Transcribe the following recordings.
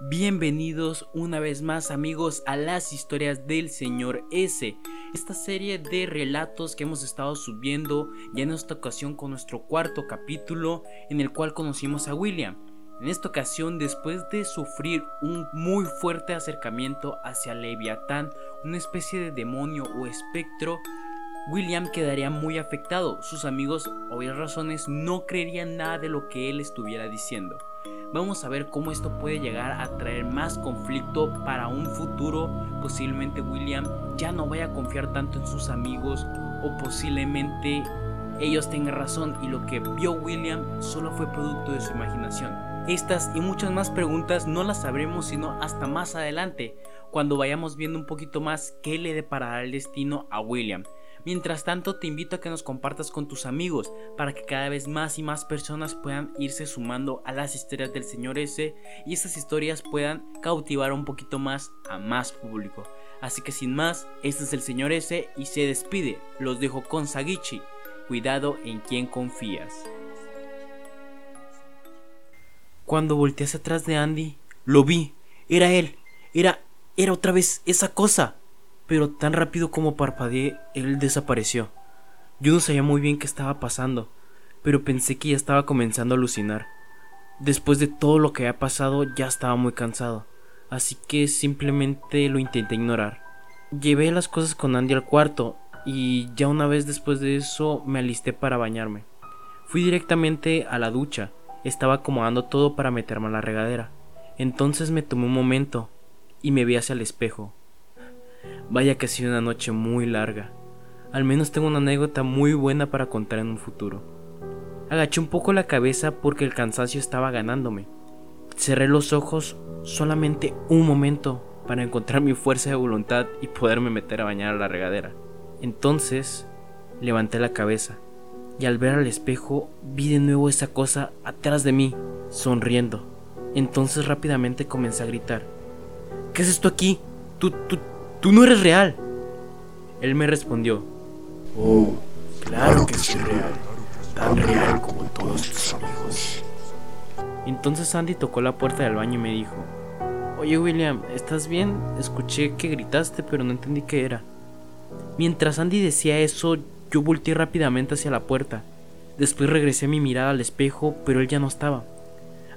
Bienvenidos una vez más amigos a las historias del señor S, esta serie de relatos que hemos estado subiendo ya en esta ocasión con nuestro cuarto capítulo en el cual conocimos a William. En esta ocasión, después de sufrir un muy fuerte acercamiento hacia Leviatán, una especie de demonio o espectro, William quedaría muy afectado. Sus amigos, obvias razones, no creerían nada de lo que él estuviera diciendo. Vamos a ver cómo esto puede llegar a traer más conflicto para un futuro. Posiblemente William ya no vaya a confiar tanto en sus amigos o posiblemente ellos tengan razón y lo que vio William solo fue producto de su imaginación. Estas y muchas más preguntas no las sabremos sino hasta más adelante, cuando vayamos viendo un poquito más qué le deparará el destino a William. Mientras tanto, te invito a que nos compartas con tus amigos para que cada vez más y más personas puedan irse sumando a las historias del señor S y estas historias puedan cautivar un poquito más a más público. Así que sin más, este es el señor S y se despide. Los dejo con Sagichi. Cuidado en quien confías. Cuando volteé hacia atrás de Andy, lo vi. Era él. Era, era otra vez esa cosa pero tan rápido como parpadeé, él desapareció. Yo no sabía muy bien qué estaba pasando, pero pensé que ya estaba comenzando a alucinar. Después de todo lo que había pasado, ya estaba muy cansado, así que simplemente lo intenté ignorar. Llevé las cosas con Andy al cuarto y ya una vez después de eso me alisté para bañarme. Fui directamente a la ducha, estaba acomodando todo para meterme a la regadera. Entonces me tomé un momento y me vi hacia el espejo. Vaya que ha sido una noche muy larga. Al menos tengo una anécdota muy buena para contar en un futuro. Agaché un poco la cabeza porque el cansancio estaba ganándome. Cerré los ojos solamente un momento para encontrar mi fuerza de voluntad y poderme meter a bañar a la regadera. Entonces levanté la cabeza y al ver al espejo vi de nuevo esa cosa atrás de mí, sonriendo. Entonces rápidamente comencé a gritar. ¿Qué es esto aquí? ¿Tú, tú, Tú no eres real. Él me respondió. Oh, claro que soy real. Tan real como todos tus amigos. Entonces Andy tocó la puerta del baño y me dijo, Oye William, ¿estás bien? Escuché que gritaste pero no entendí qué era. Mientras Andy decía eso, yo volteé rápidamente hacia la puerta. Después regresé mi mirada al espejo, pero él ya no estaba.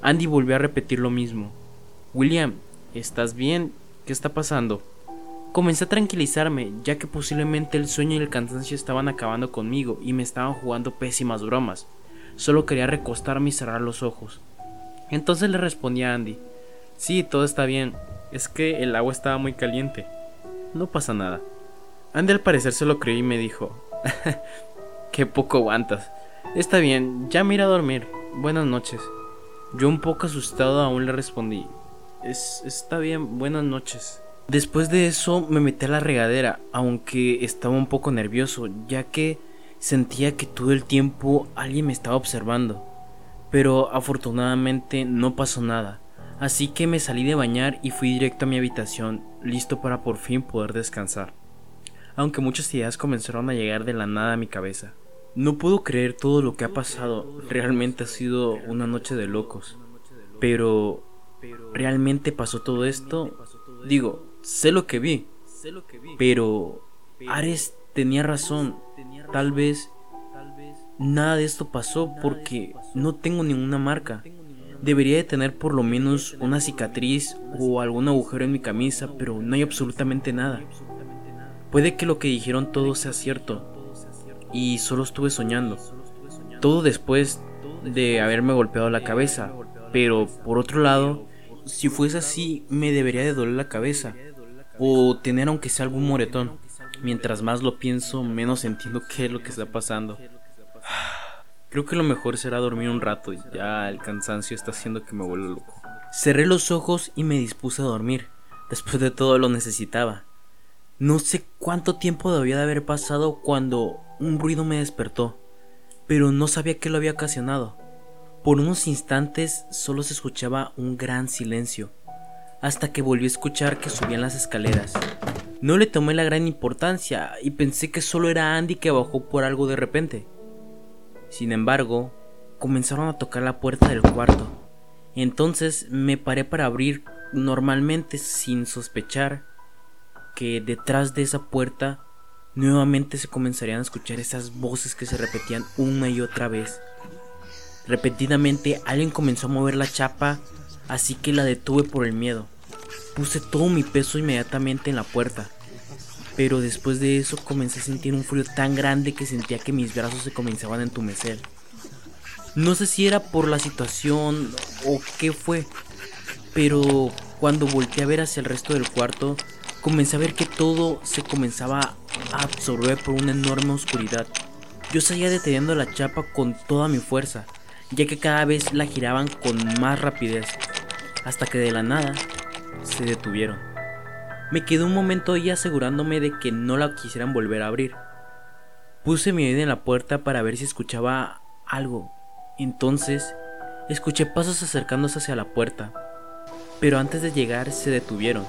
Andy volvió a repetir lo mismo. William, ¿estás bien? ¿Qué está pasando? Comencé a tranquilizarme, ya que posiblemente el sueño y el cansancio estaban acabando conmigo y me estaban jugando pésimas bromas. Solo quería recostarme y cerrar los ojos. Entonces le respondí a Andy, sí, todo está bien, es que el agua estaba muy caliente. No pasa nada. Andy al parecer se lo creyó y me dijo, qué poco aguantas. Está bien, ya me iré a dormir. Buenas noches. Yo un poco asustado aún le respondí, es, está bien, buenas noches. Después de eso me metí a la regadera, aunque estaba un poco nervioso, ya que sentía que todo el tiempo alguien me estaba observando. Pero afortunadamente no pasó nada, así que me salí de bañar y fui directo a mi habitación, listo para por fin poder descansar. Aunque muchas ideas comenzaron a llegar de la nada a mi cabeza. No puedo creer todo lo que ha pasado, realmente ha sido una noche de locos. Pero, ¿realmente pasó todo esto? Digo, sé lo que vi. Pero Ares tenía razón. Tal vez nada de esto pasó porque no tengo ninguna marca. Debería de tener por lo menos una cicatriz o algún agujero en mi camisa, pero no hay absolutamente nada. Puede que lo que dijeron todo sea cierto y solo estuve soñando. Todo después de haberme golpeado la cabeza, pero por otro lado, si fuese así, me debería de doler la cabeza o tener aunque sea algún moretón. Mientras más lo pienso, menos entiendo qué es lo que está pasando. Creo que lo mejor será dormir un rato, ya el cansancio está haciendo que me vuelva loco. Cerré los ojos y me dispuse a dormir. Después de todo lo necesitaba. No sé cuánto tiempo debía de haber pasado cuando un ruido me despertó, pero no sabía qué lo había ocasionado. Por unos instantes solo se escuchaba un gran silencio hasta que volví a escuchar que subían las escaleras. No le tomé la gran importancia y pensé que solo era Andy que bajó por algo de repente. Sin embargo, comenzaron a tocar la puerta del cuarto. Entonces me paré para abrir normalmente sin sospechar que detrás de esa puerta nuevamente se comenzarían a escuchar esas voces que se repetían una y otra vez. Repetidamente alguien comenzó a mover la chapa, así que la detuve por el miedo. Puse todo mi peso inmediatamente en la puerta, pero después de eso comencé a sentir un frío tan grande que sentía que mis brazos se comenzaban a entumecer. No sé si era por la situación o qué fue, pero cuando volteé a ver hacia el resto del cuarto, comencé a ver que todo se comenzaba a absorber por una enorme oscuridad. Yo seguía deteniendo la chapa con toda mi fuerza, ya que cada vez la giraban con más rapidez, hasta que de la nada se detuvieron. Me quedé un momento ahí asegurándome de que no la quisieran volver a abrir. Puse mi oído en la puerta para ver si escuchaba algo. Entonces, escuché pasos acercándose hacia la puerta, pero antes de llegar se detuvieron.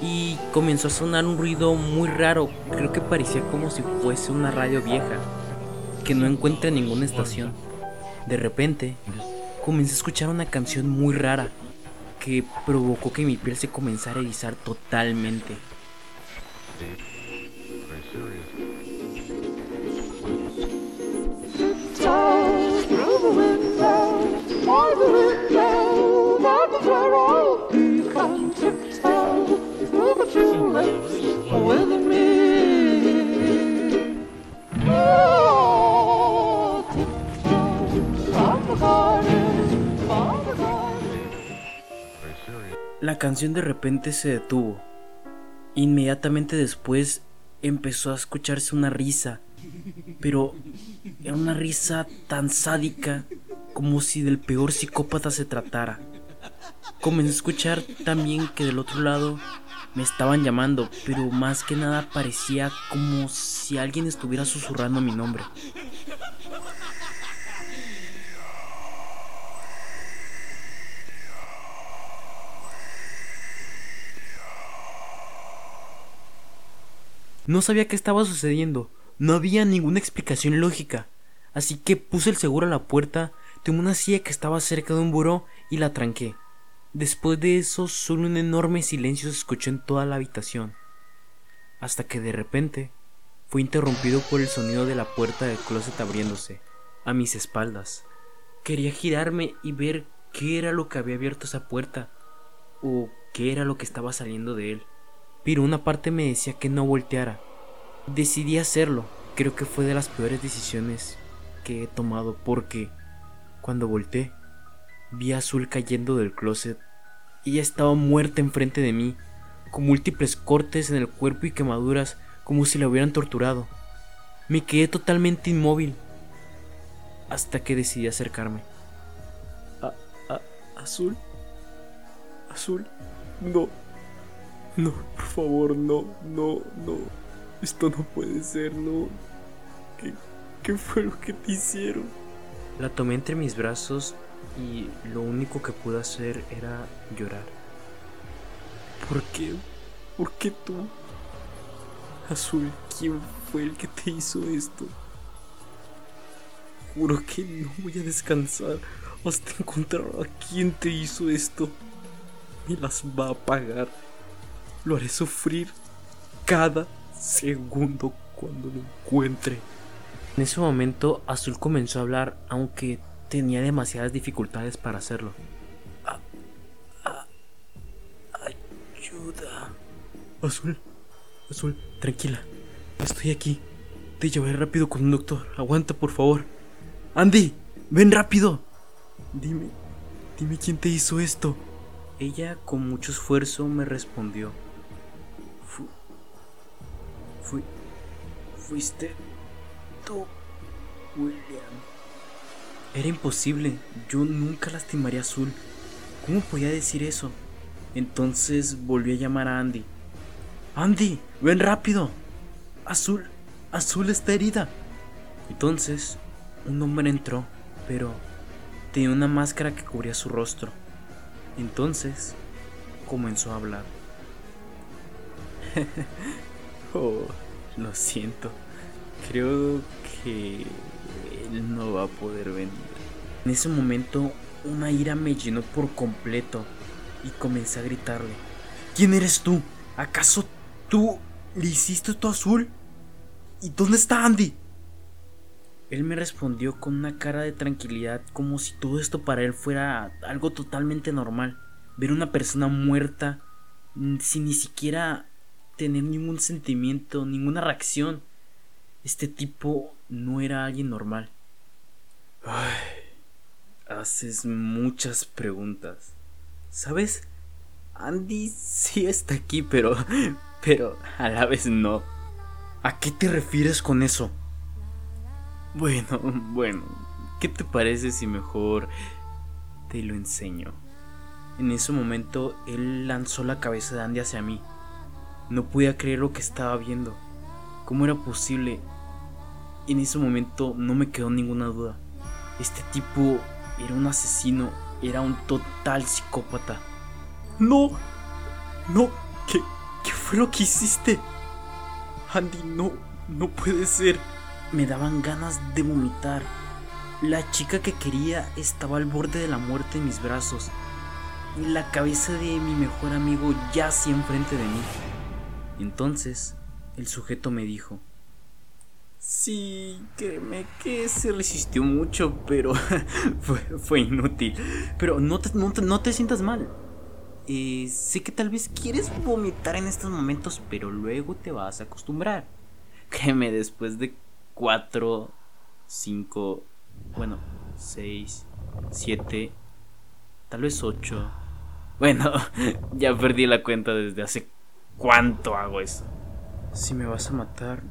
Y comenzó a sonar un ruido muy raro, creo que parecía como si fuese una radio vieja, que no encuentra ninguna estación. De repente, comencé a escuchar una canción muy rara que provocó que mi piel se comenzara a erizar totalmente. La canción de repente se detuvo. Inmediatamente después empezó a escucharse una risa, pero era una risa tan sádica como si del peor psicópata se tratara. Comencé a escuchar también que del otro lado me estaban llamando, pero más que nada parecía como si alguien estuviera susurrando mi nombre. No sabía qué estaba sucediendo, no había ninguna explicación lógica, así que puse el seguro a la puerta, tomé una silla que estaba cerca de un buró y la tranqué. Después de eso, solo un enorme silencio se escuchó en toda la habitación, hasta que de repente fue interrumpido por el sonido de la puerta del closet abriéndose, a mis espaldas. Quería girarme y ver qué era lo que había abierto esa puerta, o qué era lo que estaba saliendo de él pero una parte me decía que no volteara. Decidí hacerlo. Creo que fue de las peores decisiones que he tomado porque cuando volteé vi a Azul cayendo del closet. Ella estaba muerta enfrente de mí, con múltiples cortes en el cuerpo y quemaduras como si la hubieran torturado. Me quedé totalmente inmóvil hasta que decidí acercarme. azul. Azul. No. No, por favor, no, no, no. Esto no puede ser, no. ¿Qué, qué fue lo que te hicieron? La tomé entre mis brazos y lo único que pude hacer era llorar. ¿Por qué? ¿Por qué tú? Azul, ¿quién fue el que te hizo esto? Juro que no voy a descansar hasta encontrar a quién te hizo esto. Me las va a pagar. Lo haré sufrir cada segundo cuando lo encuentre. En ese momento Azul comenzó a hablar, aunque tenía demasiadas dificultades para hacerlo. ayuda. Azul, Azul, tranquila. Estoy aquí. Te llevaré rápido con un doctor. Aguanta, por favor. Andy, ven rápido. Dime, dime quién te hizo esto. Ella con mucho esfuerzo me respondió. Fui, fuiste tú, William. Era imposible, yo nunca lastimaría a Azul. ¿Cómo podía decir eso? Entonces volví a llamar a Andy. Andy, ven rápido. Azul, Azul está herida. Entonces, un hombre entró, pero tenía una máscara que cubría su rostro. Entonces, comenzó a hablar. Lo siento. Creo que él no va a poder venir. En ese momento, una ira me llenó por completo y comencé a gritarle. ¿Quién eres tú? ¿Acaso tú le hiciste tu azul? ¿Y dónde está Andy? Él me respondió con una cara de tranquilidad como si todo esto para él fuera algo totalmente normal. Ver una persona muerta mm, sin ni siquiera tener ningún sentimiento, ninguna reacción. Este tipo no era alguien normal. Ay, haces muchas preguntas. ¿Sabes? Andy sí está aquí, pero... pero a la vez no. ¿A qué te refieres con eso? Bueno, bueno, ¿qué te parece si mejor te lo enseño? En ese momento él lanzó la cabeza de Andy hacia mí. No podía creer lo que estaba viendo. ¿Cómo era posible? En ese momento no me quedó ninguna duda. Este tipo era un asesino, era un total psicópata. No, no, ¿qué, qué fue lo que hiciste? Andy, no, no puede ser me daban ganas de vomitar. La chica que quería estaba al borde de la muerte en mis brazos y la cabeza de mi mejor amigo yacía enfrente de mí. Entonces, el sujeto me dijo, Sí, créeme que se resistió mucho, pero fue, inútil. Pero no te, no te, sientas mal. Eh, sé que tal vez quieres vomitar en estos momentos, pero luego te vas a acostumbrar. Créeme, después de 4, 5, bueno, 6, 7, tal vez 8. Bueno, ya perdí la cuenta desde hace cuánto hago eso. Si me vas a matar,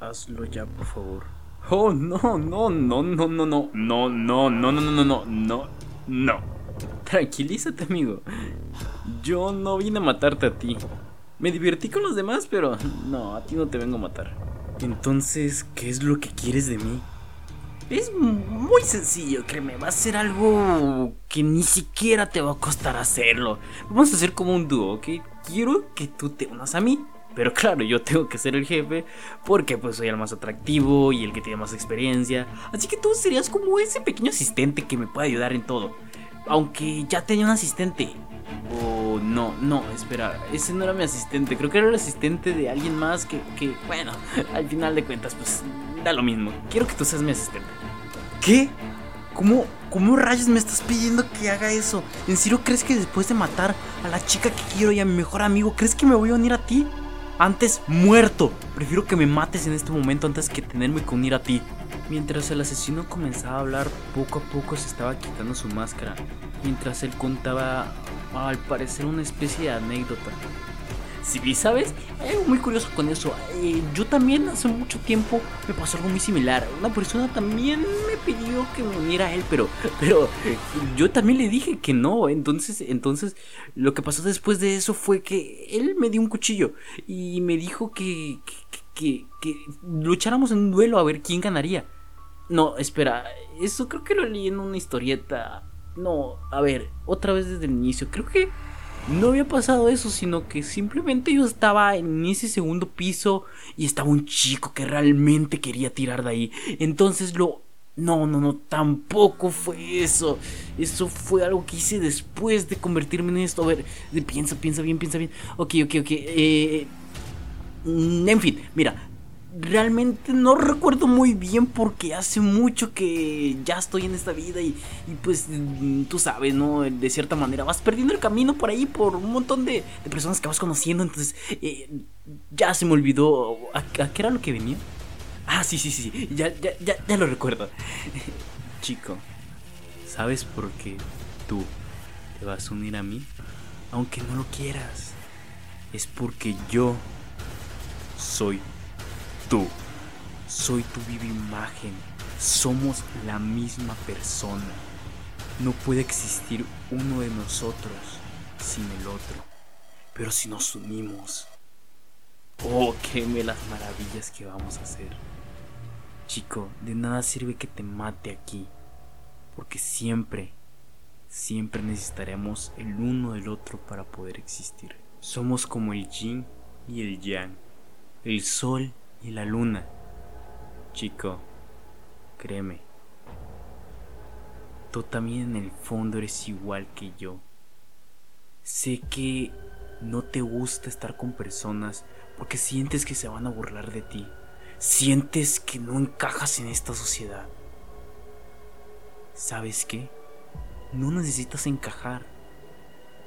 hazlo ya, por favor. Oh, no, no, no, no, no, no, no, no, no, no, no, no, no, no. Tranquilízate, amigo. Yo no vine a matarte a ti. Me divertí con los demás, pero no, a ti no te vengo a matar. Entonces, ¿qué es lo que quieres de mí? Es muy sencillo, créeme, va a ser algo que ni siquiera te va a costar hacerlo. Vamos a hacer como un dúo, ¿ok? Quiero que tú te unas a mí, pero claro, yo tengo que ser el jefe porque pues soy el más atractivo y el que tiene más experiencia. Así que tú serías como ese pequeño asistente que me puede ayudar en todo. Aunque ya tenía un asistente, Oh, no, no, espera, ese no era mi asistente, creo que era el asistente de alguien más que, que, bueno, al final de cuentas, pues da lo mismo. Quiero que tú seas mi asistente. ¿Qué? ¿Cómo, ¿Cómo rayos me estás pidiendo que haga eso? ¿En serio crees que después de matar a la chica que quiero y a mi mejor amigo, crees que me voy a unir a ti? Antes muerto. Prefiero que me mates en este momento antes que tenerme que unir a ti. Mientras el asesino comenzaba a hablar, poco a poco se estaba quitando su máscara, mientras él contaba al parecer una especie de anécdota. Sí, ¿sabes? algo muy curioso con eso. Eh, yo también hace mucho tiempo me pasó algo muy similar. Una persona también me pidió que me uniera a él, pero, pero yo también le dije que no. Entonces, entonces, lo que pasó después de eso fue que él me dio un cuchillo y me dijo que, que, que lucháramos en un duelo a ver quién ganaría. No, espera, eso creo que lo leí en una historieta no, a ver, otra vez desde el inicio. Creo que no había pasado eso, sino que simplemente yo estaba en ese segundo piso y estaba un chico que realmente quería tirar de ahí. Entonces lo... No, no, no, tampoco fue eso. Eso fue algo que hice después de convertirme en esto. A ver, piensa, piensa bien, piensa bien. Ok, ok, ok. Eh, en fin, mira, realmente no recuerdo muy bien porque hace mucho que ya estoy en esta vida y, pues mm, tú sabes, ¿no? De cierta manera vas perdiendo el camino por ahí por un montón de, personas que vas conociendo, entonces eh, ya se me olvidó ¿a, qué era lo que venía. Ah, sí, sí, sí, ya, ya, ya, ya lo recuerdo. Chico, ¿sabes por qué tú te vas a unir a mí? Aunque no lo quieras. Es porque yo soy tú. Soy tu viva imagen. Somos la misma persona. No puede existir uno de nosotros sin el otro. Pero si nos unimos, oh, qué me las maravillas que vamos a hacer. Chico, de nada sirve que te mate aquí, porque siempre, siempre necesitaremos el uno del otro para poder existir. Somos como el yin y el yang, el sol y la luna. Chico, créeme, tú también en el fondo eres igual que yo. Sé que no te gusta estar con personas porque sientes que se van a burlar de ti. Sientes que no encajas en esta sociedad. ¿Sabes qué? No necesitas encajar.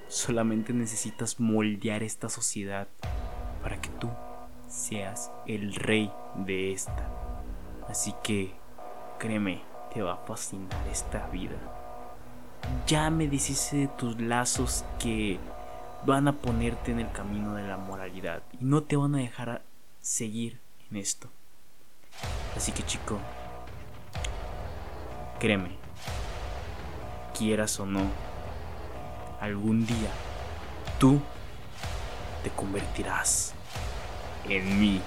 Solamente necesitas moldear esta sociedad para que tú seas el rey de esta. Así que, créeme, te va a fascinar esta vida. Ya me deshice de tus lazos que van a ponerte en el camino de la moralidad y no te van a dejar seguir en esto. Así que chico, créeme, quieras o no, algún día tú te convertirás en mí.